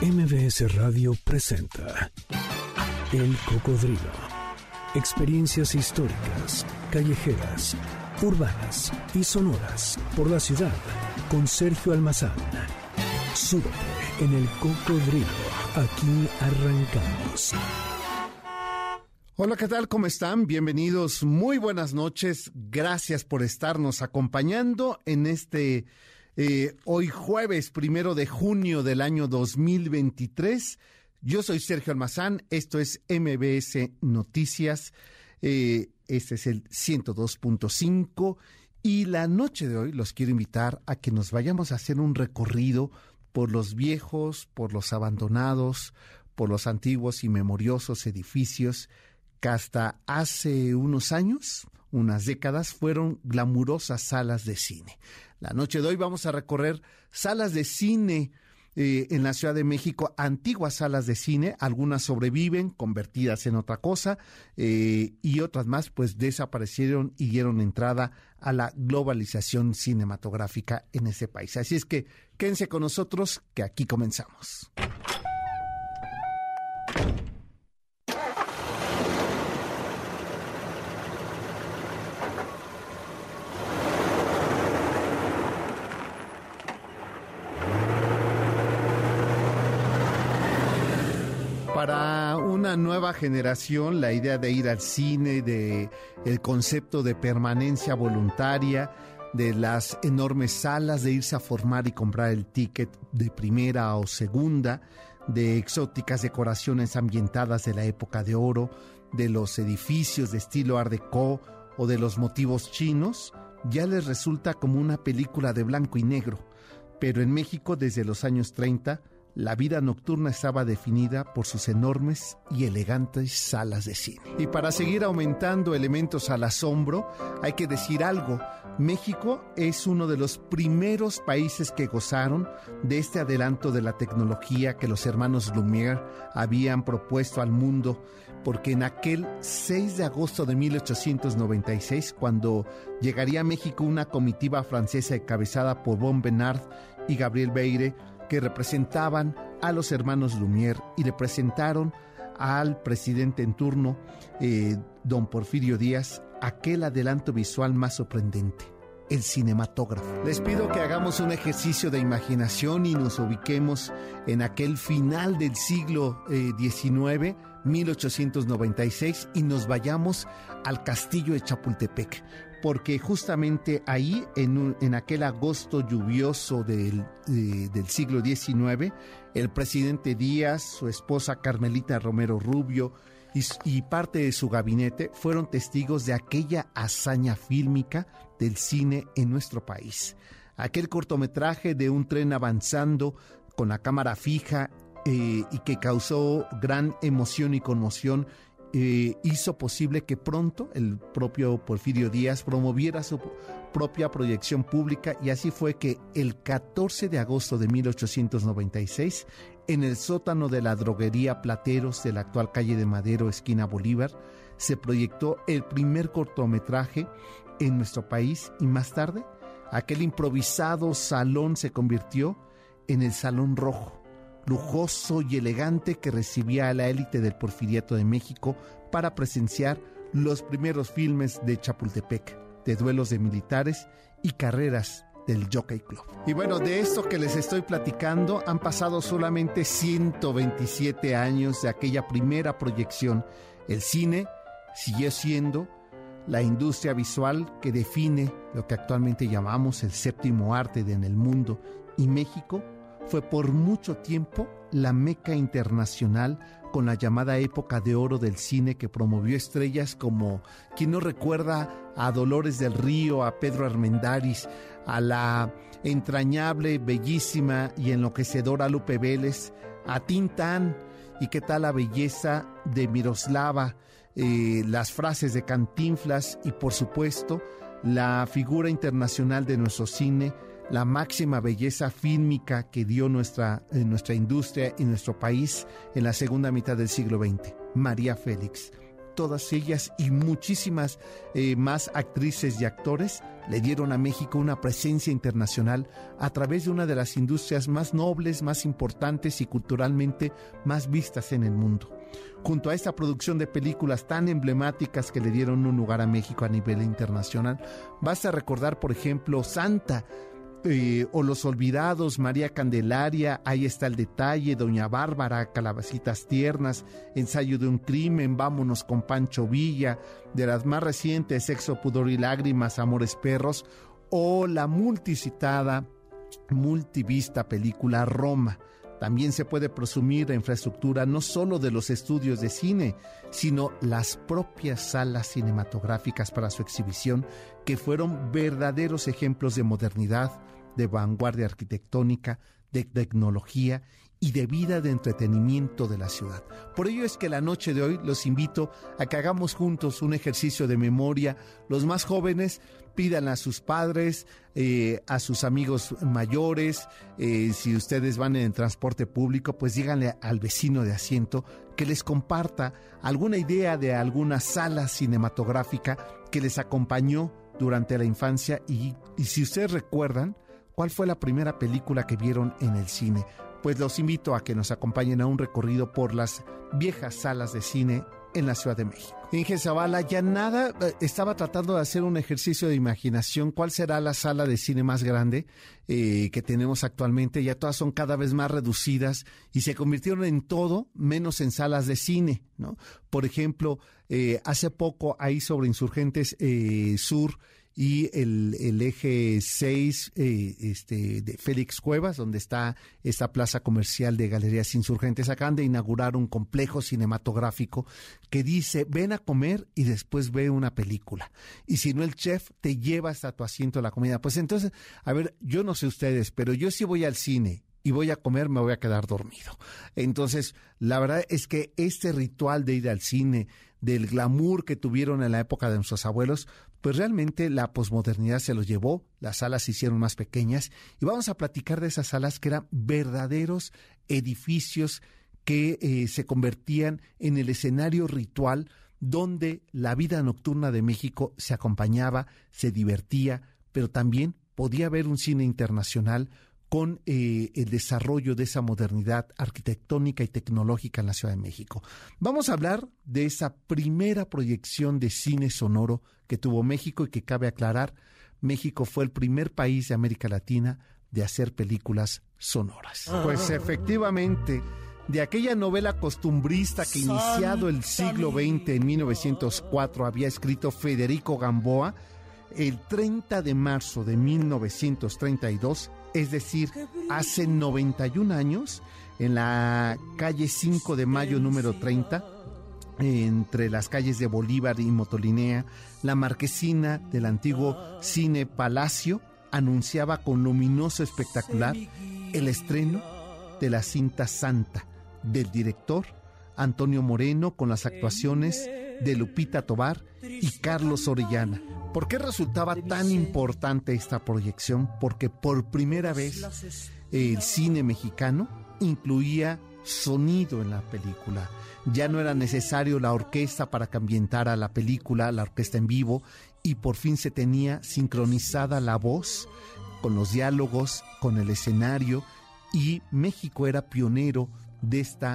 MBS Radio presenta El Cocodrilo. Experiencias históricas, callejeras, urbanas y sonoras por la ciudad con Sergio Almazán. Súbete en El Cocodrilo. Aquí arrancamos. Hola, ¿qué tal? ¿Cómo están? Bienvenidos. Muy buenas noches. Gracias por estarnos acompañando en este eh, hoy jueves primero de junio del año 2023. Yo soy Sergio Almazán, esto es MBS Noticias, eh, este es el 102.5 y la noche de hoy los quiero invitar a que nos vayamos a hacer un recorrido por los viejos, por los abandonados, por los antiguos y memoriosos edificios que hasta hace unos años, unas décadas, fueron glamurosas salas de cine. La noche de hoy vamos a recorrer salas de cine eh, en la Ciudad de México, antiguas salas de cine, algunas sobreviven, convertidas en otra cosa, eh, y otras más pues desaparecieron y dieron entrada a la globalización cinematográfica en ese país. Así es que quédense con nosotros, que aquí comenzamos. Para una nueva generación, la idea de ir al cine, de el concepto de permanencia voluntaria, de las enormes salas, de irse a formar y comprar el ticket de primera o segunda, de exóticas decoraciones ambientadas de la época de oro, de los edificios de estilo Art Deco o de los motivos chinos, ya les resulta como una película de blanco y negro. Pero en México, desde los años 30, la vida nocturna estaba definida por sus enormes y elegantes salas de cine. Y para seguir aumentando elementos al asombro, hay que decir algo. México es uno de los primeros países que gozaron de este adelanto de la tecnología que los hermanos Lumière habían propuesto al mundo, porque en aquel 6 de agosto de 1896, cuando llegaría a México una comitiva francesa encabezada por Bon Bernard y Gabriel Beire, que representaban a los hermanos Lumière y le presentaron al presidente en turno, eh, don Porfirio Díaz, aquel adelanto visual más sorprendente, el cinematógrafo. Les pido que hagamos un ejercicio de imaginación y nos ubiquemos en aquel final del siglo XIX, eh, 1896, y nos vayamos al castillo de Chapultepec porque justamente ahí, en, en aquel agosto lluvioso del, del siglo XIX, el presidente Díaz, su esposa Carmelita Romero Rubio y, y parte de su gabinete fueron testigos de aquella hazaña fílmica del cine en nuestro país. Aquel cortometraje de un tren avanzando con la cámara fija eh, y que causó gran emoción y conmoción eh, hizo posible que pronto el propio Porfirio Díaz promoviera su propia proyección pública y así fue que el 14 de agosto de 1896, en el sótano de la droguería Plateros de la actual calle de Madero, esquina Bolívar, se proyectó el primer cortometraje en nuestro país y más tarde aquel improvisado salón se convirtió en el Salón Rojo lujoso y elegante que recibía a la élite del porfiriato de México para presenciar los primeros filmes de Chapultepec, de duelos de militares y carreras del Jockey Club. Y bueno, de esto que les estoy platicando, han pasado solamente 127 años de aquella primera proyección. El cine siguió siendo la industria visual que define lo que actualmente llamamos el séptimo arte en el mundo y México fue por mucho tiempo la meca internacional con la llamada época de oro del cine que promovió estrellas como, quien no recuerda a Dolores del Río, a Pedro Armendáriz, a la entrañable, bellísima y enloquecedora Lupe Vélez, a Tintán y qué tal la belleza de Miroslava, eh, las frases de Cantinflas y por supuesto la figura internacional de nuestro cine, la máxima belleza fílmica que dio nuestra, eh, nuestra industria y nuestro país en la segunda mitad del siglo XX, María Félix. todas ellas y muchísimas eh, más actrices y actores le dieron a México una presencia internacional a través de una de las industrias más nobles, más importantes y culturalmente más vistas en el mundo. Junto a esta producción de películas tan emblemáticas que le dieron un lugar a México a nivel internacional, basta recordar, por ejemplo, Santa, eh, o Los Olvidados, María Candelaria, Ahí está el detalle, Doña Bárbara, Calabacitas Tiernas, Ensayo de un Crimen, Vámonos con Pancho Villa, de las más recientes, Sexo, Pudor y Lágrimas, Amores Perros, o la multicitada, multivista película Roma. También se puede presumir la infraestructura no solo de los estudios de cine, sino las propias salas cinematográficas para su exhibición, que fueron verdaderos ejemplos de modernidad, de vanguardia arquitectónica, de tecnología y de vida de entretenimiento de la ciudad. Por ello es que la noche de hoy los invito a que hagamos juntos un ejercicio de memoria. Los más jóvenes pidan a sus padres, eh, a sus amigos mayores, eh, si ustedes van en transporte público, pues díganle al vecino de asiento que les comparta alguna idea de alguna sala cinematográfica que les acompañó durante la infancia y, y si ustedes recuerdan, ¿cuál fue la primera película que vieron en el cine? Pues los invito a que nos acompañen a un recorrido por las viejas salas de cine en la Ciudad de México. Inge Zavala, ya nada, eh, estaba tratando de hacer un ejercicio de imaginación. ¿Cuál será la sala de cine más grande eh, que tenemos actualmente? Ya todas son cada vez más reducidas y se convirtieron en todo menos en salas de cine, ¿no? Por ejemplo, eh, hace poco ahí sobre Insurgentes Sur y el, el eje 6 eh, este, de Félix Cuevas, donde está esta plaza comercial de Galerías Insurgentes. Acaban de inaugurar un complejo cinematográfico que dice, ven a comer y después ve una película. Y si no, el chef te lleva hasta tu asiento la comida. Pues entonces, a ver, yo no sé ustedes, pero yo sí voy al cine y voy a comer, me voy a quedar dormido. Entonces, la verdad es que este ritual de ir al cine, del glamour que tuvieron en la época de nuestros abuelos, pues realmente la posmodernidad se los llevó, las salas se hicieron más pequeñas y vamos a platicar de esas salas que eran verdaderos edificios que eh, se convertían en el escenario ritual donde la vida nocturna de México se acompañaba, se divertía, pero también podía haber un cine internacional con eh, el desarrollo de esa modernidad arquitectónica y tecnológica en la Ciudad de México. Vamos a hablar de esa primera proyección de cine sonoro que tuvo México y que cabe aclarar, México fue el primer país de América Latina de hacer películas sonoras. Pues efectivamente, de aquella novela costumbrista que iniciado el siglo XX en 1904 había escrito Federico Gamboa, el 30 de marzo de 1932 es decir, hace 91 años, en la calle 5 de Mayo número 30, entre las calles de Bolívar y Motolinea, la marquesina del antiguo Cine Palacio anunciaba con luminoso espectacular el estreno de la cinta Santa del director Antonio Moreno con las actuaciones de Lupita Tobar y Carlos Orellana. ¿Por qué resultaba tan importante esta proyección? Porque por primera vez el cine mexicano incluía sonido en la película. Ya no era necesario la orquesta para que ambientara la película, la orquesta en vivo, y por fin se tenía sincronizada la voz con los diálogos, con el escenario, y México era pionero de este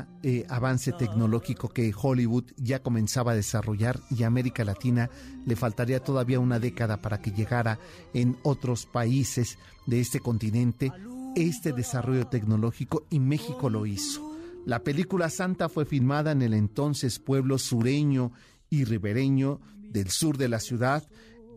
avance tecnológico que Hollywood ya comenzaba a desarrollar y a América Latina le faltaría todavía una década para que llegara en otros países de este continente este desarrollo tecnológico y México lo hizo. La película Santa fue filmada en el entonces pueblo sureño y ribereño del sur de la ciudad,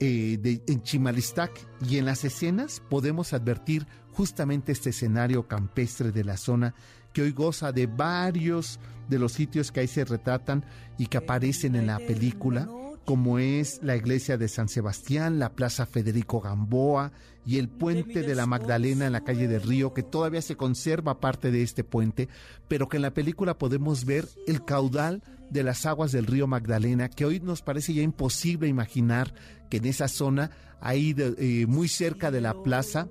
eh, de, en Chimalistac, y en las escenas podemos advertir justamente este escenario campestre de la zona que hoy goza de varios de los sitios que ahí se retratan y que aparecen en la película, como es la iglesia de San Sebastián, la plaza Federico Gamboa y el puente de la Magdalena en la calle del Río, que todavía se conserva parte de este puente, pero que en la película podemos ver el caudal de las aguas del río Magdalena, que hoy nos parece ya imposible imaginar que en esa zona, ahí eh, muy cerca de la plaza,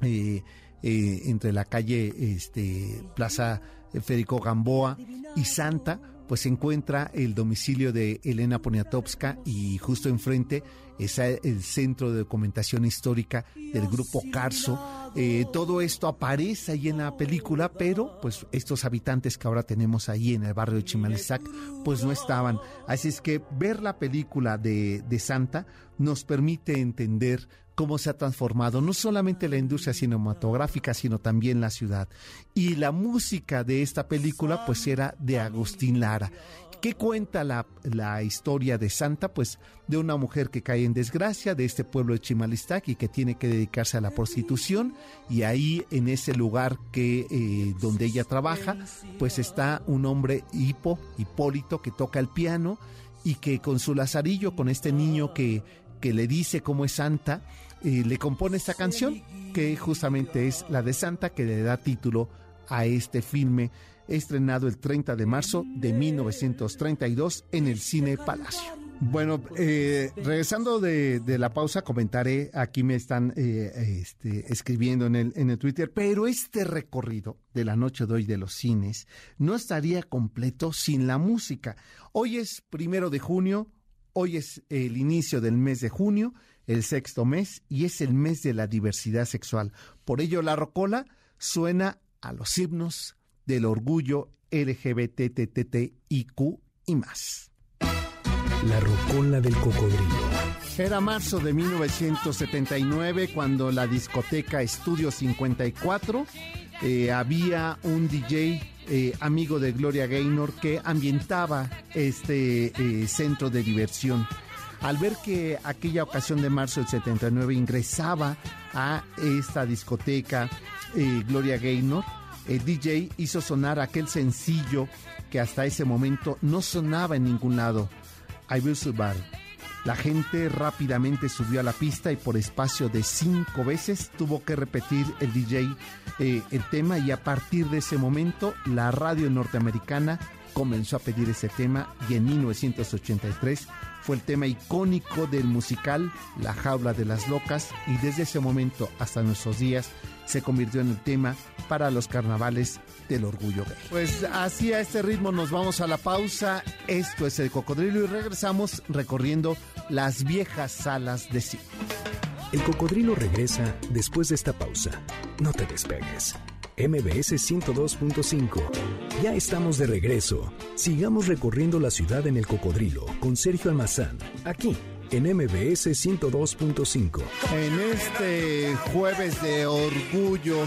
eh, eh, entre la calle este, Plaza Federico Gamboa y Santa, pues se encuentra el domicilio de Elena Poniatowska y justo enfrente está el Centro de Documentación Histórica del Grupo Carso. Eh, todo esto aparece ahí en la película, pero pues estos habitantes que ahora tenemos ahí en el barrio de Chimalizac, pues no estaban. Así es que ver la película de, de Santa nos permite entender cómo se ha transformado no solamente la industria cinematográfica, sino también la ciudad. Y la música de esta película pues era de Agustín Lara. ¿Qué cuenta la, la, historia de Santa? Pues de una mujer que cae en desgracia de este pueblo de Chimalistac y que tiene que dedicarse a la prostitución y ahí en ese lugar que eh, donde ella trabaja pues está un hombre hipo, Hipólito que toca el piano y que con su lazarillo, con este niño que, que le dice cómo es Santa, le compone esta canción que justamente es la de Santa que le da título a este filme estrenado el 30 de marzo de 1932 en el Cine Palacio. Bueno, eh, regresando de, la pausa, comentaré, aquí me están eh, este, escribiendo en el, en el Twitter, pero este recorrido de la noche de hoy de los cines no estaría completo sin la música. Hoy es primero de junio, hoy es el inicio del mes de junio, el sexto mes, y es el mes de la diversidad sexual. Por ello, la rocola suena a los himnos del orgullo LGBTTIQ y más. La rocola del cocodrilo. Era marzo de 1979 cuando la discoteca Estudio 54 eh, había un DJ eh, amigo de Gloria Gaynor que ambientaba este eh, centro de diversión. Al ver que aquella ocasión de marzo del 79 ingresaba a esta discoteca Gloria Gaynor, el DJ hizo sonar aquel sencillo que hasta ese momento no sonaba en ningún lado. I Will Survive. La gente rápidamente subió a la pista y por espacio de cinco veces tuvo que repetir el DJ eh, el tema y a partir de ese momento la radio norteamericana comenzó a pedir ese tema y en 1983 fue el tema icónico del musical La jaula de las locas y desde ese momento hasta nuestros días se convirtió en el tema para los carnavales del orgullo gay. Pues así a este ritmo nos vamos a la pausa. Esto es el cocodrilo y regresamos recorriendo las viejas salas de cine. El cocodrilo regresa después de esta pausa. No te despegues. MBS 102.5. Ya estamos de regreso. Sigamos recorriendo la ciudad en el cocodrilo con Sergio Almazán, aquí en MBS 102.5. En este jueves de orgullo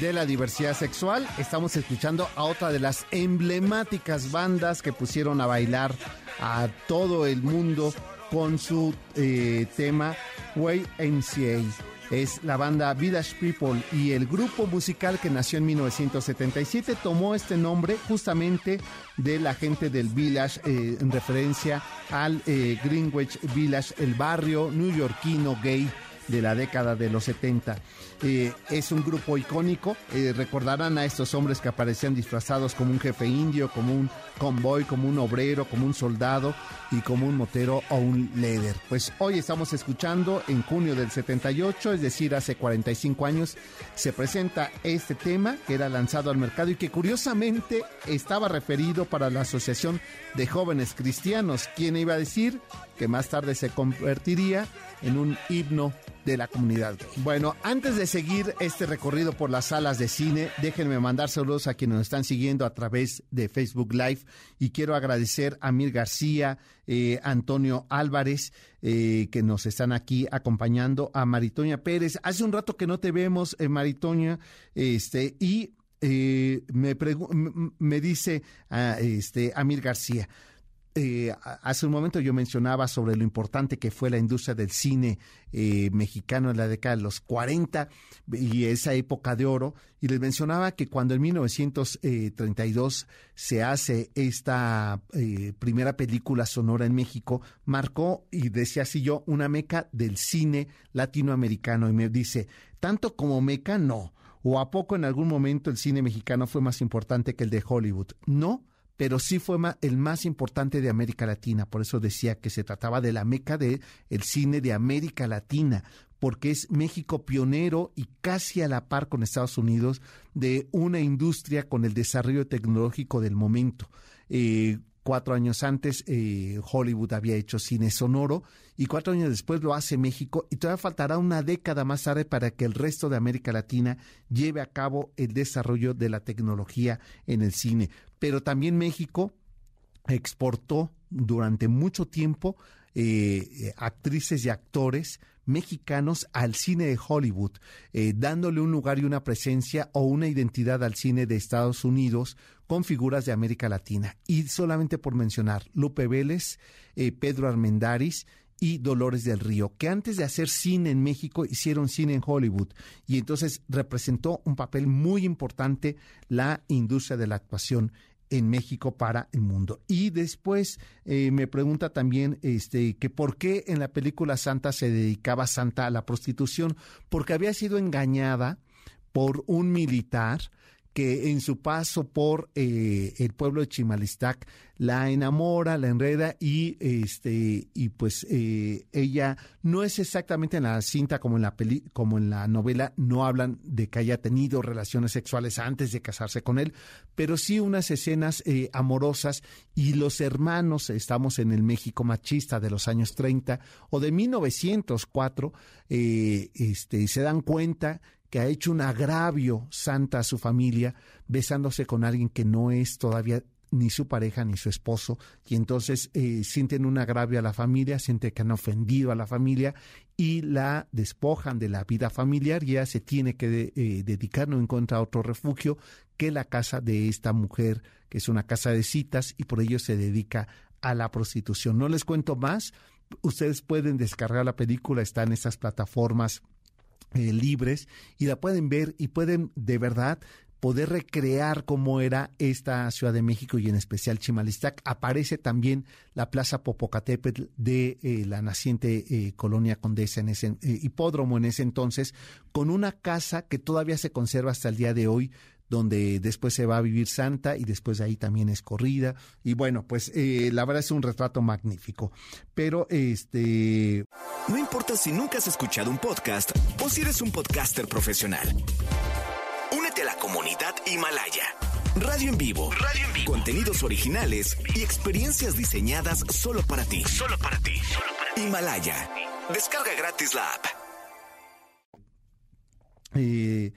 de la diversidad sexual, estamos escuchando a otra de las emblemáticas bandas que pusieron a bailar a todo el mundo con su eh, tema Way MCA es la banda Village People y el grupo musical que nació en 1977 tomó este nombre justamente de la gente del Village eh, en referencia al eh, Greenwich Village, el barrio newyorkino gay de la década de los 70. Eh, es un grupo icónico. Eh, recordarán a estos hombres que aparecían disfrazados como un jefe indio, como un convoy, como un obrero, como un soldado y como un motero o un líder. Pues hoy estamos escuchando en junio del 78, es decir, hace 45 años, se presenta este tema que era lanzado al mercado y que curiosamente estaba referido para la Asociación de Jóvenes Cristianos, quien iba a decir que más tarde se convertiría en un himno de la comunidad Bueno, antes de seguir este recorrido por las salas de cine, déjenme mandar saludos a quienes nos están siguiendo a través de Facebook Live y quiero agradecer a Mir García, eh, Antonio Álvarez, eh, que nos están aquí acompañando, a Maritoña Pérez. Hace un rato que no te vemos, eh, Maritoña, este, y me, me dice a, este, Amir García, eh, hace un momento yo mencionaba sobre lo importante que fue la industria del cine eh, mexicano en la década de los 40 y esa época de oro, y les mencionaba que cuando en 1932 se hace esta eh, primera película sonora en México, marcó, y decía así yo, una meca del cine latinoamericano, y me dice, tanto como meca, no. ¿O a poco en algún momento el cine mexicano fue más importante que el de Hollywood? No, pero sí fue el más importante de América Latina. Por eso decía que se trataba de la meca del el cine de América Latina, porque es México pionero y casi a la par con Estados Unidos de una industria con el desarrollo tecnológico del momento. Eh, cuatro años antes eh, Hollywood había hecho cine sonoro y cuatro años después lo hace México y todavía faltará una década más tarde para que el resto de América Latina lleve a cabo el desarrollo de la tecnología en el cine. Pero también México exportó durante mucho tiempo eh, actrices y actores mexicanos al cine de Hollywood, eh, dándole un lugar y una presencia o una identidad al cine de Estados Unidos con figuras de América Latina. Y solamente por mencionar, Lupe Vélez, eh, Pedro Armendáriz y Dolores del Río, que antes de hacer cine en México hicieron cine en Hollywood y entonces representó un papel muy importante la industria de la actuación en México para el mundo. Y después eh, me pregunta también este que por qué en la película Santa se dedicaba Santa a la prostitución, porque había sido engañada por un militar que en su paso por eh, el pueblo de Chimalistac la enamora, la enreda y este y pues eh, ella no es exactamente en la cinta como en la peli, como en la novela no hablan de que haya tenido relaciones sexuales antes de casarse con él, pero sí unas escenas eh, amorosas y los hermanos estamos en el México machista de los años 30 o de 1904 este se dan cuenta ha hecho un agravio santa a su familia, besándose con alguien que no es todavía ni su pareja ni su esposo, y entonces eh, sienten un agravio a la familia, sienten que han ofendido a la familia y la despojan de la vida familiar y se tiene que eh, dedicar, no encuentra otro refugio que la casa de esta mujer, que es una casa de citas, y por ello se dedica a la prostitución. No les cuento más, ustedes pueden descargar la película, está en estas plataformas eh, libres y la pueden ver y pueden de verdad poder recrear cómo era esta Ciudad de México y en especial Chimalistac. Aparece también la Plaza Popocatépetl de eh, la naciente eh, colonia Condesa en ese hipódromo en ese entonces, con una casa que todavía se conserva hasta el día de hoy, donde después se va a vivir Santa y después de ahí también es corrida. Y bueno, pues eh, la verdad es un retrato magnífico. Pero este... No importa si nunca has escuchado un podcast o si eres un podcaster profesional. Únete a la comunidad Himalaya. Radio en vivo. Radio en vivo. Contenidos originales y experiencias diseñadas solo para ti. Solo para ti. Solo para ti. Himalaya. Descarga gratis la app. Eh,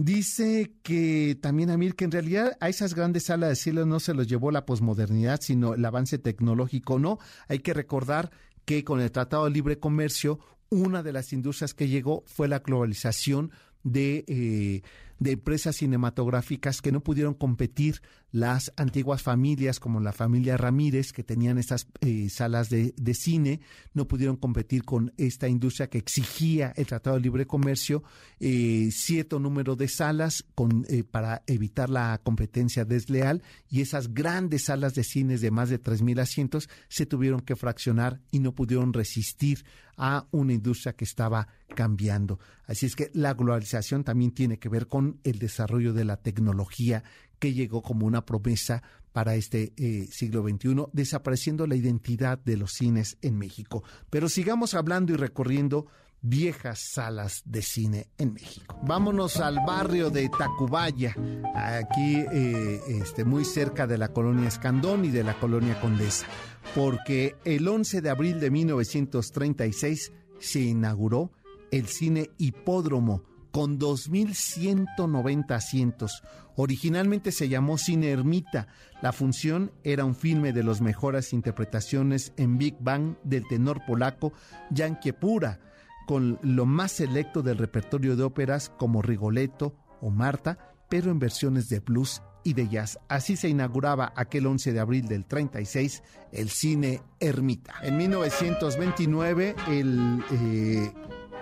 Dice que también Amir que en realidad a esas grandes salas de cielo no se los llevó la posmodernidad, sino el avance tecnológico. No, hay que recordar que con el Tratado de Libre Comercio, una de las industrias que llegó fue la globalización de, eh, de empresas cinematográficas que no pudieron competir las antiguas familias como la familia Ramírez que tenían estas eh, salas de, de, cine no pudieron competir con esta industria que exigía el Tratado de Libre Comercio eh, cierto número de salas con, para evitar la competencia desleal y esas grandes salas de cines de más de 3.000 asientos se tuvieron que fraccionar y no pudieron resistir a una industria que estaba cambiando. Así es que la globalización también tiene que ver con el desarrollo de la tecnología que llegó como una promesa para este eh, siglo XXI, desapareciendo la identidad de los cines en México. Pero sigamos hablando y recorriendo viejas salas de cine en México. Vámonos al barrio de Tacubaya, aquí eh, este, muy cerca de la colonia Escandón y de la colonia Condesa, porque el 11 de abril de 1936 se inauguró el cine Hipódromo con 2.190 asientos. Originalmente se llamó Cine Ermita. La función era un filme de las mejores interpretaciones en Big Bang del tenor polaco Jan Kiepura, con lo más selecto del repertorio de óperas como Rigoletto o Marta, pero en versiones de blues y de jazz. Así se inauguraba aquel 11 de abril del 36 el cine Ermita. En 1929 el eh,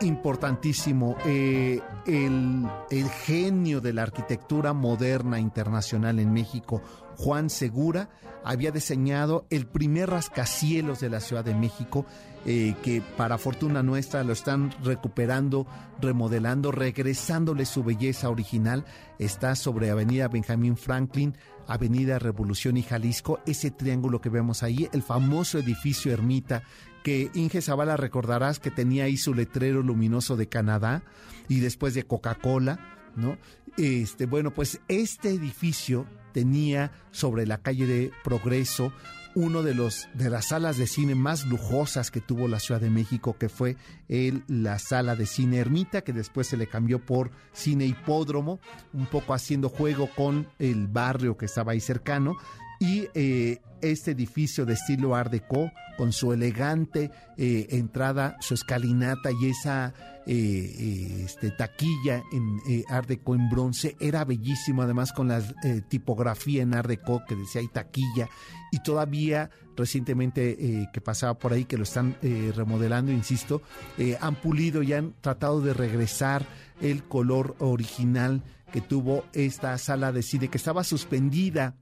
importantísimo. Eh, el, el, genio de la arquitectura moderna internacional en México, Juan Segura, había diseñado el primer rascacielos de la Ciudad de México, eh, que para fortuna nuestra lo están recuperando, remodelando, regresándole su belleza original. Está sobre Avenida Benjamín Franklin, Avenida Revolución y Jalisco, ese triángulo que vemos ahí, el famoso edificio Ermita que Inge Zavala recordarás que tenía ahí su letrero luminoso de Canadá y después de Coca-Cola, ¿no? Este, bueno, pues este edificio tenía sobre la calle de Progreso uno de los de las salas de cine más lujosas que tuvo la Ciudad de México, que fue el, la sala de cine Ermita, que después se le cambió por cine Hipódromo, un poco haciendo juego con el barrio que estaba ahí cercano. Y eh, este edificio de estilo Art Deco, con su elegante eh, entrada, su escalinata y esa eh, este, taquilla en Art Deco en bronce, era bellísimo, además con la tipografía en Art Deco que decía ahí taquilla, y todavía recientemente que pasaba por ahí, que lo están remodelando, insisto, han pulido y han tratado de regresar el color original que tuvo esta sala de cine que estaba suspendida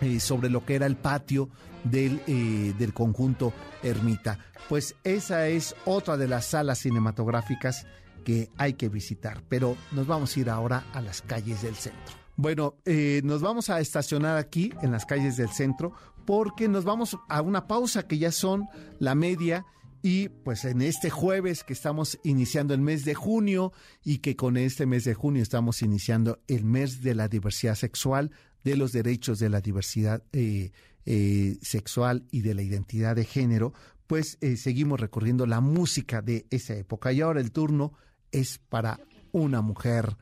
eh, sobre lo que era el patio del, eh, del conjunto Ermita. Pues esa es otra de las salas cinematográficas que hay que visitar, pero nos vamos a ir ahora a las calles del centro. Bueno, eh, nos vamos a estacionar aquí en las calles del centro porque nos vamos a una pausa que ya son la media y pues en este jueves que estamos iniciando el mes de junio y que con este mes de junio estamos iniciando el mes de la diversidad sexual, de los derechos de la diversidad eh, eh, sexual y de la identidad de género, pues eh, seguimos recorriendo la música de esa época. Y ahora el turno es para una mujer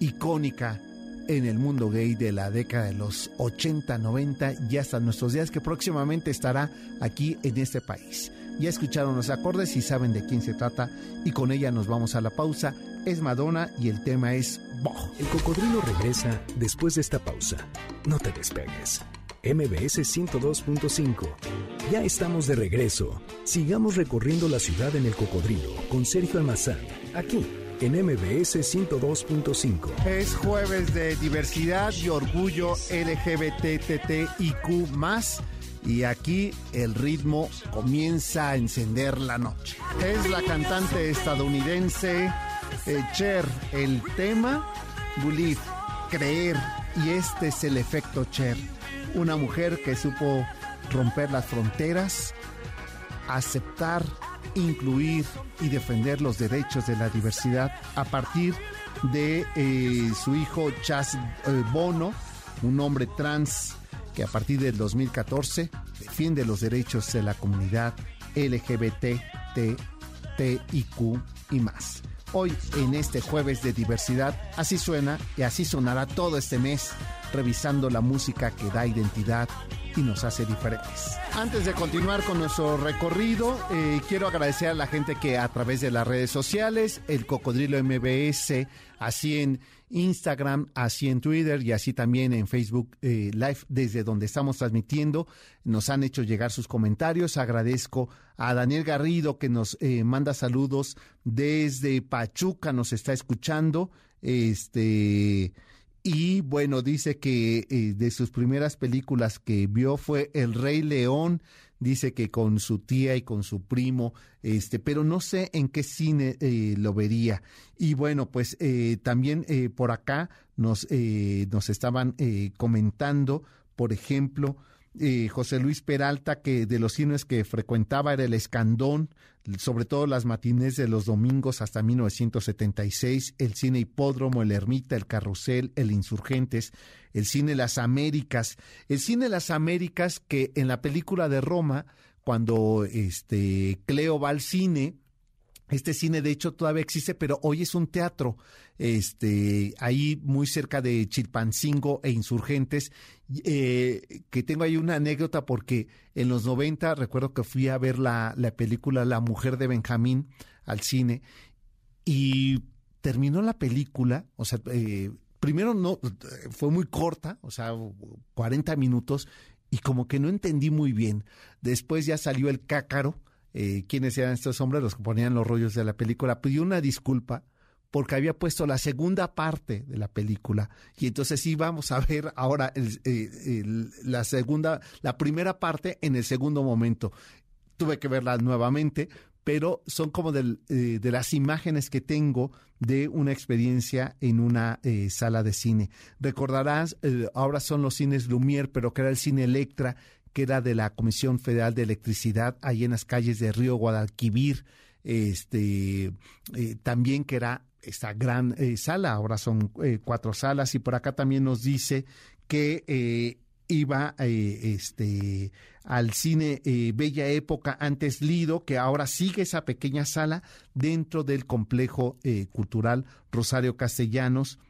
icónica en el mundo gay de la década de los 80, 90 y hasta nuestros días que próximamente estará aquí en este país. Ya escucharon los acordes y saben de quién se trata y con ella nos vamos a la pausa. Es Madonna y el tema es Boh. El cocodrilo regresa después de esta pausa. No te despegues. MBS 102.5. Ya estamos de regreso. Sigamos recorriendo la ciudad en el cocodrilo con Sergio Almazán, aquí en MBS 102.5. Es jueves de diversidad y orgullo LGBTTIQ y aquí el ritmo comienza a encender la noche. Es la cantante estadounidense eh, Cher, el tema Believe, creer, y este es el efecto Cher. Una mujer que supo romper las fronteras, aceptar, incluir y defender los derechos de la diversidad a partir de eh, su hijo Chas eh, Bono, un hombre trans que a partir del 2014 defiende los derechos de la comunidad LGBT, TIQ y más. Hoy, en este jueves de diversidad, así suena y así sonará todo este mes, revisando la música que da identidad y nos hace diferentes. Antes de continuar con nuestro recorrido, eh, quiero agradecer a la gente que a través de las redes sociales, el Cocodrilo MBS, así en Instagram, así en Twitter y así también en Facebook eh, Live, desde donde estamos transmitiendo, nos han hecho llegar sus comentarios. Agradezco a Daniel Garrido que nos eh, manda saludos desde Pachuca, nos está escuchando. Este y bueno, dice que eh, de sus primeras películas que vio fue El Rey León, dice que con su tía y con su primo, este, pero no sé en qué cine eh, lo vería. Y bueno, pues eh, también por acá nos, nos estaban comentando, por ejemplo, José Luis Peralta, que de los cines que frecuentaba era el Escandón, sobre todo las matines de los domingos hasta 1976, el cine Hipódromo, el Ermita, el Carrusel, el Insurgentes, el cine Las Américas, el cine Las Américas que en la película de Roma, cuando este Cleo va al cine, este cine, de hecho, todavía existe, pero hoy es un teatro, este, ahí muy cerca de Chilpancingo e Insurgentes, eh, que tengo ahí una anécdota porque en los 90 recuerdo que fui a ver la, la película La Mujer de Benjamín al cine y terminó la película, o sea, eh, primero no, fue muy corta, o sea, 40 minutos, y como que no entendí muy bien. Después ya salió el cácaro eh, quiénes eran estos hombres, los que ponían los rollos de la película, pidió una disculpa porque había puesto la segunda parte de la película y entonces íbamos a ver ahora eh, la segunda, la primera parte en el segundo momento. Tuve que verla nuevamente, pero son como eh, de las imágenes que tengo de una experiencia en una eh, sala de cine. Recordarás, ahora son los cines Lumière, pero que era el cine Electra, que era de la Comisión Federal de Electricidad, ahí en las calles de Río Guadalquivir, este, también que era esta gran eh, sala, ahora son eh, cuatro salas y por acá también nos dice que eh, iba este al cine Bella Época antes Lido, que ahora sigue esa pequeña sala dentro del complejo cultural Rosario Castellanos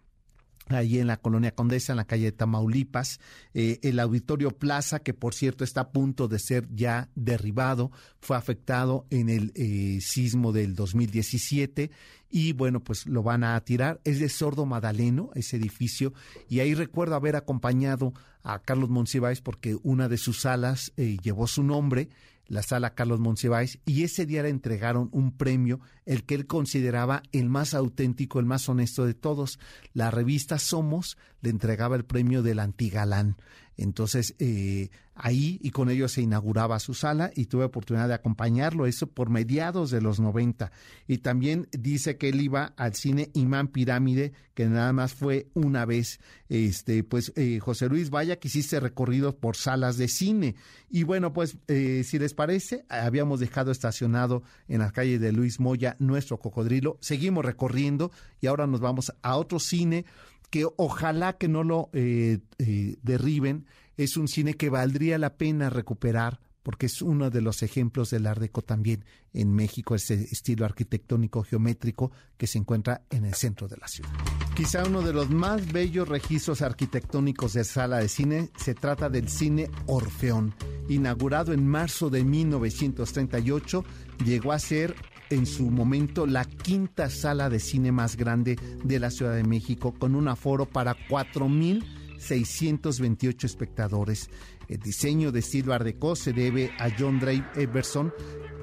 ahí en la colonia Condesa, en la calle de Tamaulipas, eh, el Auditorio Plaza, que por cierto está a punto de ser ya derribado, fue afectado en el eh, sismo del 2017 y bueno, pues lo van a tirar. Es de Sordo Madaleno, ese edificio, y ahí recuerdo haber acompañado a Carlos Monsiváis porque una de sus salas eh, llevó su nombre la sala Carlos Monsiváis, y ese día le entregaron un premio, el que él consideraba el más auténtico, el más honesto de todos. La revista Somos le entregaba el premio del antigalán. Entonces, eh, ahí y con ello se inauguraba su sala y tuve oportunidad de acompañarlo, eso por mediados de los 90. Y también dice que él iba al cine Imán Pirámide, que nada más fue una vez. Este, pues, eh, José Luis, vaya que hiciste recorrido por salas de cine. Y bueno, pues, eh, si les parece, habíamos dejado estacionado en la calle de Luis Moya nuestro cocodrilo. Seguimos recorriendo y ahora nos vamos a otro cine que ojalá que no lo eh, eh, derriben. Es un cine que valdría la pena recuperar porque es uno de los ejemplos del Art Deco también en México, ese estilo arquitectónico geométrico que se encuentra en el centro de la ciudad. Quizá uno de los más bellos registros arquitectónicos de sala de cine se trata del cine Orfeón. Inaugurado en marzo de 1938, llegó a ser en su momento la quinta sala de cine más grande de la Ciudad de México, con un aforo para 4.628 espectadores. El diseño de estilo Art se debe a John Drake Everson,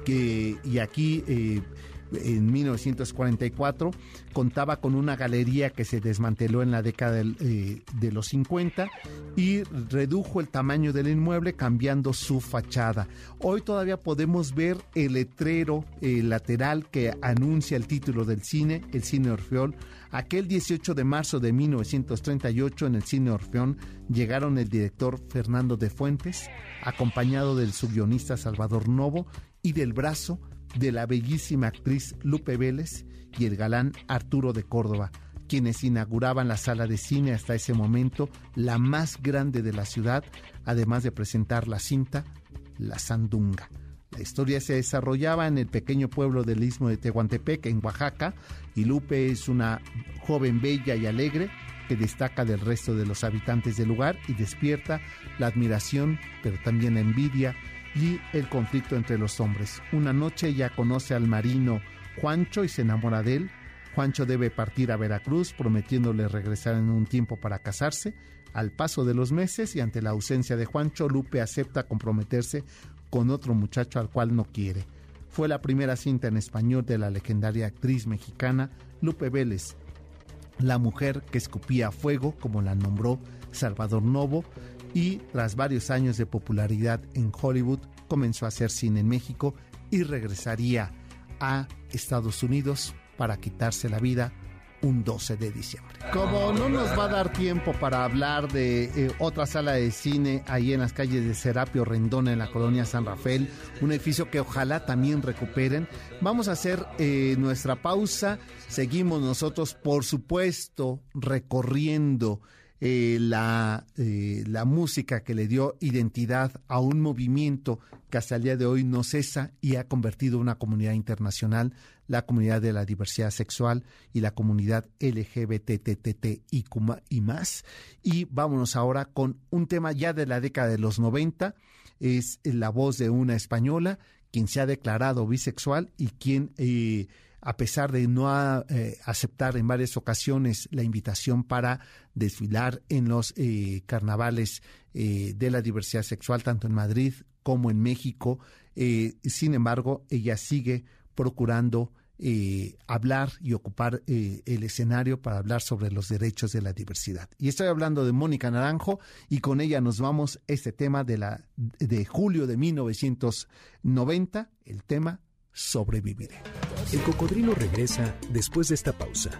que, y aquí eh, en 1944 contaba con una galería que se desmanteló en la década eh, de los 50 y redujo el tamaño del inmueble cambiando su fachada. Hoy todavía podemos ver el letrero eh, lateral que anuncia el título del cine, el cine Orfeón. Aquel 18 de marzo de 1938 en el cine Orfeón llegaron el director Fernando de Fuentes, acompañado del subguionista Salvador Novo y del brazo de la bellísima actriz Lupe Vélez y el galán Arturo de Córdoba, quienes inauguraban la sala de cine hasta ese momento, la más grande de la ciudad, además de presentar la cinta La Sandunga. La historia se desarrollaba en el pequeño pueblo del istmo de Tehuantepec, en Oaxaca, y Lupe es una joven bella y alegre que destaca del resto de los habitantes del lugar y despierta la admiración, pero también la envidia y el conflicto entre los hombres. Una noche ella conoce al marino Juancho y se enamora de él. Juancho debe partir a Veracruz prometiéndole regresar en un tiempo para casarse. Al paso de los meses y ante la ausencia de Juancho, Lupe acepta comprometerse con otro muchacho al cual no quiere. Fue la primera cinta en español de la legendaria actriz mexicana Lupe Vélez, la mujer que escupía fuego, como la nombró Salvador Novo, y tras varios años de popularidad en Hollywood comenzó a hacer cine en México y regresaría a Estados Unidos para quitarse la vida un 12 de diciembre. Como no nos va a dar tiempo para hablar de eh, otra sala de cine ahí en las calles de Serapio Rendón en la colonia San Rafael, un edificio que ojalá también recuperen, vamos a hacer eh, nuestra pausa. Seguimos nosotros, por supuesto, recorriendo eh, la, eh, la música que le dio identidad a un movimiento que hasta el día de hoy no cesa y ha convertido una comunidad internacional, la comunidad de la diversidad sexual y la comunidad LGBTTT y más. Y vámonos ahora con un tema ya de la década de los 90, es la voz de una española quien se ha declarado bisexual y quien eh, a pesar de no eh, aceptar en varias ocasiones la invitación para desfilar en los eh, carnavales eh, de la diversidad sexual, tanto en Madrid como en México. sin embargo, ella sigue procurando hablar y ocupar el escenario para hablar sobre los derechos de la diversidad. Y estoy hablando de Mónica Naranjo y con ella nos vamos este tema de, la, de julio de 1990, el tema Sobreviviré. El cocodrilo regresa después de esta pausa.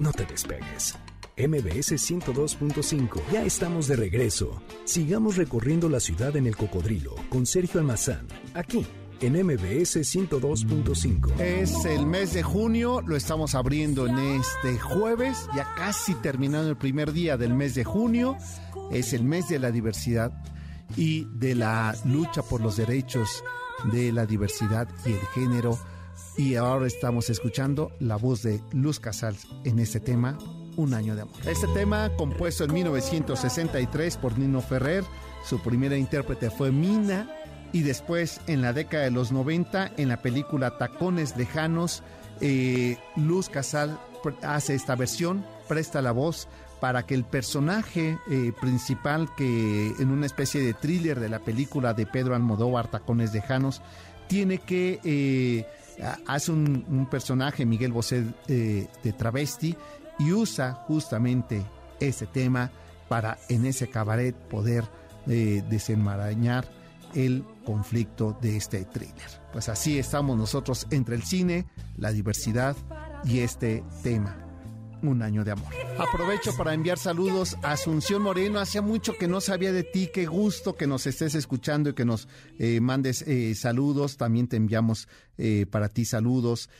No te despegues. MBS 102.5. Ya estamos de regreso. Sigamos recorriendo la ciudad en el cocodrilo con Sergio Almazán, aquí en MBS 102.5. Es el mes de junio, lo estamos abriendo en este jueves, ya casi terminando el primer día del mes de junio. Es el mes de la diversidad y de la lucha por los derechos de la diversidad y el género. Y ahora estamos escuchando la voz de Luz Casals en este tema, Un año de amor. Este tema, compuesto en 1963 por Nino Ferrer, su primera intérprete fue Mina, y después en la década de los 90, en la película Tacones Lejanos, eh, Luz Casal hace esta versión, presta la voz para que el personaje eh, principal que en una especie de thriller de la película de Pedro Almodóvar, Tacones Lejanos, tiene que... Eh, hace un, personaje, Miguel Bosé, de travesti, y usa justamente ese tema para en ese cabaret poder desenmarañar el conflicto de este thriller. Pues así estamos nosotros entre el cine, la diversidad y este tema. Un año de amor. Aprovecho para enviar saludos a Asunción Moreno. Hacía mucho que no sabía de ti. Qué gusto que nos estés escuchando y que nos eh, mandes eh, saludos. También te enviamos eh, para ti saludos.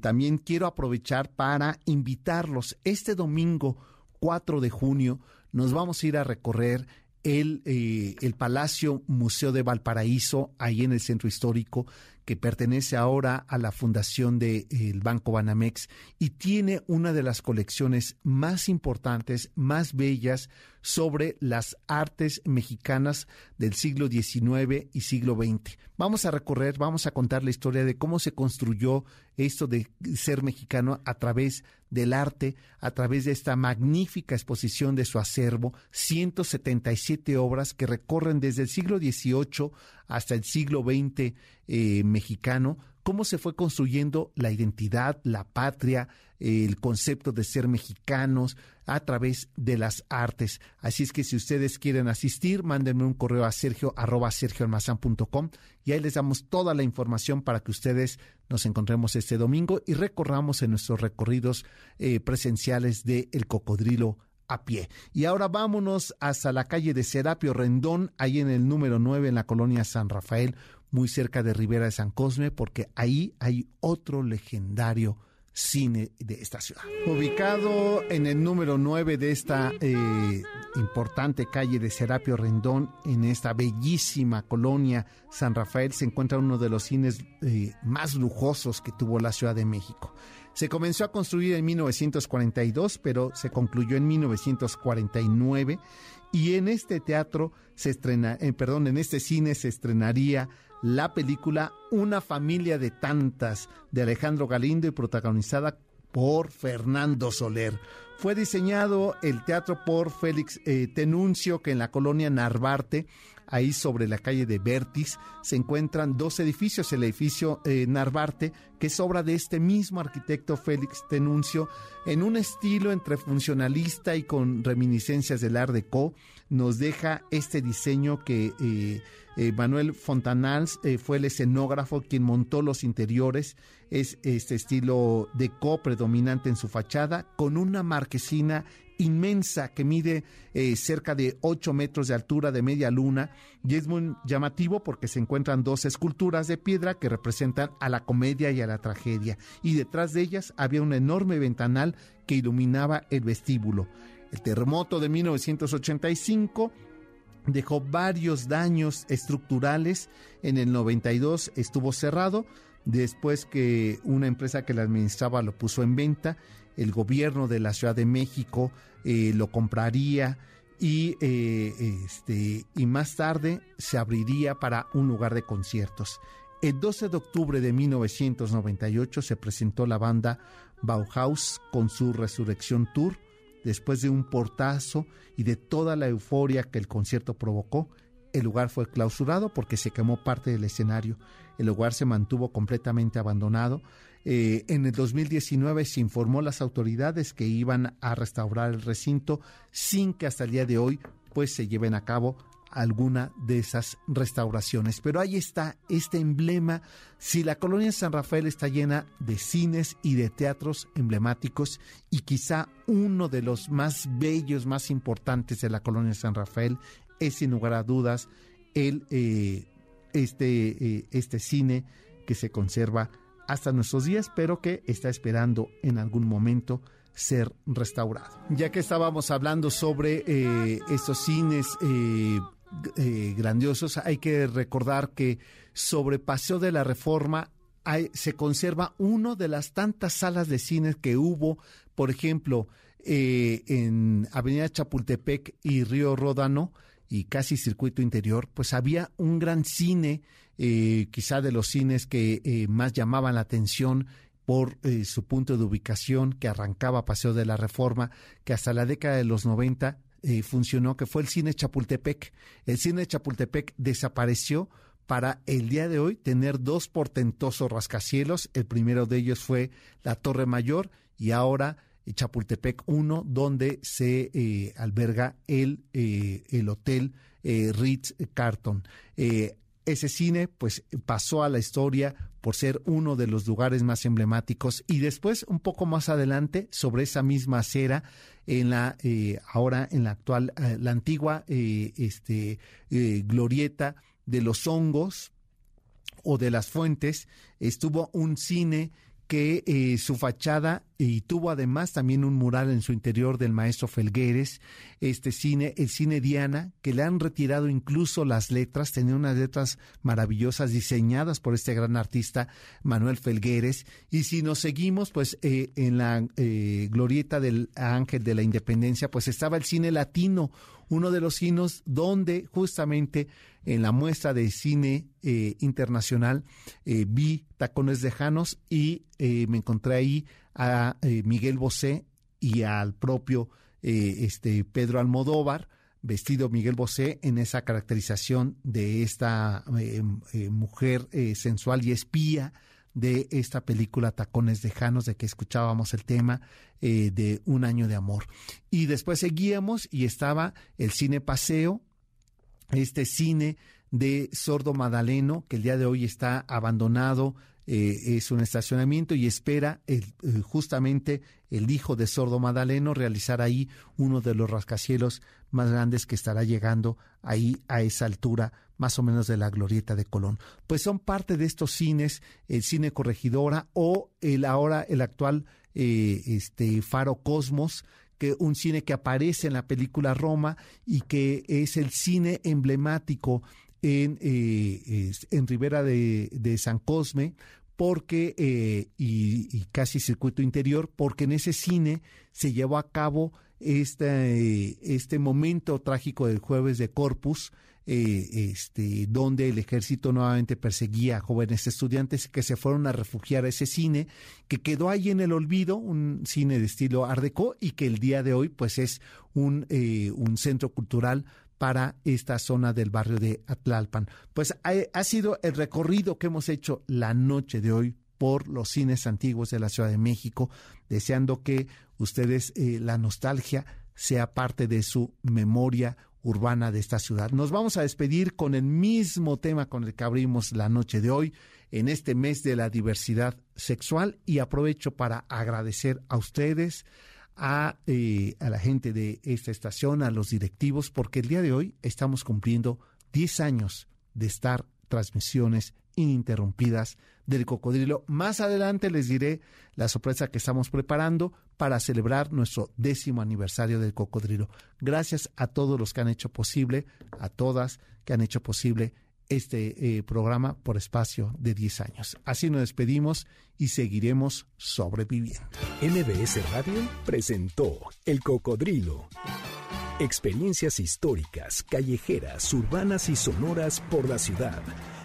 también quiero aprovechar para invitarlos. Este domingo 4 de junio nos vamos a ir a recorrer el, eh, el Palacio Museo de Valparaíso, ahí en el centro histórico, que pertenece ahora a la fundación del Banco Banamex y tiene una de las colecciones más importantes, más bellas sobre las artes mexicanas del siglo XIX y siglo XX. Vamos a recorrer, vamos a contar la historia de cómo se construyó esto de ser mexicano a través del arte, a través de esta magnífica exposición de su acervo, 177 obras que recorren desde el siglo XVIII hasta el siglo XX eh, mexicano, cómo se fue construyendo la identidad, la patria, el concepto de ser mexicanos a través de las artes. Así es que si ustedes quieren asistir, mándenme un correo a sergio arroba y ahí les damos toda la información para que ustedes nos encontremos este domingo y recorramos en nuestros recorridos eh, presenciales de El Cocodrilo a pie. Y ahora vámonos hasta la calle de Serapio Rendón, ahí en el número 9 en la colonia San Rafael, muy cerca de Ribera de San Cosme, porque ahí hay otro legendario cine de esta ciudad. Ubicado en el número 9 de esta eh, importante calle de Serapio Rendón, en esta bellísima colonia San Rafael, se encuentra uno de los cines eh, más lujosos que tuvo la Ciudad de México. Se comenzó a construir en 1942, pero se concluyó en 1949 y en este teatro se estrena, eh, perdón, en este cine se estrenaría la película Una familia de tantas de Alejandro Galindo y protagonizada por Fernando Soler. Fue diseñado el teatro por Félix eh, Tenuncio, que en la colonia Narvarte, ahí sobre la calle de Vertis, se encuentran dos edificios. El edificio eh, Narvarte, que es obra de este mismo arquitecto Félix Tenuncio, en un estilo entre funcionalista y con reminiscencias del Art Deco, nos deja este diseño que eh, eh, Manuel Fontanals eh, fue el escenógrafo quien montó los interiores. Es este estilo deco predominante en su fachada, con una marquesina inmensa que mide cerca de 8 metros de altura de media luna y es muy llamativo porque se encuentran dos esculturas de piedra que representan a la comedia y a la tragedia y detrás de ellas había un enorme ventanal que iluminaba el vestíbulo. El terremoto de 1985 dejó varios daños estructurales. En el 92 estuvo cerrado, después que una empresa que la administraba lo puso en venta, el gobierno de la Ciudad de México eh, lo compraría y, eh, este, y más tarde se abriría para un lugar de conciertos. El 12 de octubre de 1998 se presentó la banda Bauhaus con su Resurrección Tour Después de un portazo y de toda la euforia que el concierto provocó, el lugar fue clausurado porque se quemó parte del escenario. El lugar se mantuvo completamente abandonado. Eh, en el 2019 se informó a las autoridades que iban a restaurar el recinto sin que hasta el día de hoy pues se lleven a cabo alguna de esas restauraciones. Pero ahí está este emblema. Si la colonia San Rafael está llena de cines y de teatros emblemáticos y quizá uno de los más bellos, más importantes de la colonia San Rafael es sin lugar a dudas el, eh, este, este cine que se conserva hasta nuestros días, pero que está esperando en algún momento ser restaurado. Ya que estábamos hablando sobre eh, estos cines eh, eh, grandiosos, hay que recordar que sobre Paseo de la Reforma se conserva uno de las tantas salas de cines que hubo, por ejemplo, en Avenida Chapultepec y Río Ródano y casi circuito interior, pues había un gran cine, quizá de los cines que más llamaban la atención por eh, su punto de ubicación que arrancaba Paseo de la Reforma, que hasta la década de los 90 eh, funcionó, que fue el cine Chapultepec. El cine Chapultepec desapareció para el día de hoy tener dos portentosos rascacielos. El primero de ellos fue la Torre Mayor y ahora eh, Chapultepec 1, donde se alberga el, el hotel Ritz Carton ese cine pues pasó a la historia por ser uno de los lugares más emblemáticos y después un poco más adelante sobre esa misma acera en la eh, ahora en la actual eh, la antigua eh, este glorieta de los hongos o de las fuentes estuvo un cine que eh, su fachada y tuvo además también un mural en su interior del maestro Felgueres, este cine, el cine Diana, que le han retirado incluso las letras, tenía unas letras maravillosas diseñadas por este gran artista Manuel Felgueres, y si nos seguimos, pues eh, en la eh, glorieta del Ángel de la Independencia, pues estaba el cine latino, uno de los cines donde justamente en la muestra de cine eh, internacional vi Tacones Lejanos y me encontré ahí a Miguel Bosé y al propio este Pedro Almodóvar vestido Miguel Bosé en esa caracterización de esta mujer sensual y espía de esta película Tacones Lejanos, de que escuchábamos el tema de Un año de amor. Y después seguíamos y estaba el cine Paseo, este cine de Sordo Madaleno, que el día de hoy está abandonado, eh, es un estacionamiento y espera el, eh, justamente el hijo de Sordo Madaleno realizar ahí uno de los rascacielos más grandes que estará llegando ahí a esa altura más o menos de la glorieta de Colón. Pues son parte de estos cines, el cine Corregidora o el ahora el actual eh, este Faro Cosmos, que un cine que aparece en la película Roma y que es el cine emblemático en, eh, en Ribera de, San Cosme, porque, eh, y, casi circuito interior, porque en ese cine se llevó a cabo este, este momento trágico del jueves de Corpus, eh, este, donde el ejército nuevamente perseguía a jóvenes estudiantes que se fueron a refugiar a ese cine, que quedó ahí en el olvido, un cine de estilo Art Deco, y que el día de hoy pues es un, eh, un centro cultural para esta zona del barrio de Atlalpan. Pues ha, sido el recorrido que hemos hecho la noche de hoy por los cines antiguos de la Ciudad de México, deseando que ustedes eh, la nostalgia sea parte de su memoria urbana de esta ciudad. Nos vamos a despedir con el mismo tema con el que abrimos la noche de hoy en este mes de la diversidad sexual y aprovecho para agradecer a ustedes, a, eh, a la gente de esta estación, a los directivos, porque el día de hoy estamos cumpliendo 10 años de estar transmisiones ininterrumpidas del cocodrilo. Más adelante les diré la sorpresa que estamos preparando para celebrar nuestro décimo aniversario del cocodrilo. Gracias a todos los que han hecho posible, a todas que han hecho posible este eh, programa por espacio de 10 años. Así nos despedimos y seguiremos sobreviviendo. MBS Radio presentó El Cocodrilo. Experiencias históricas, callejeras, urbanas y sonoras por la ciudad.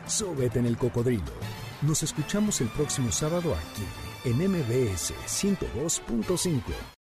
Sóbete en el cocodrilo. Nos escuchamos el próximo sábado aquí, en MBS 102.5.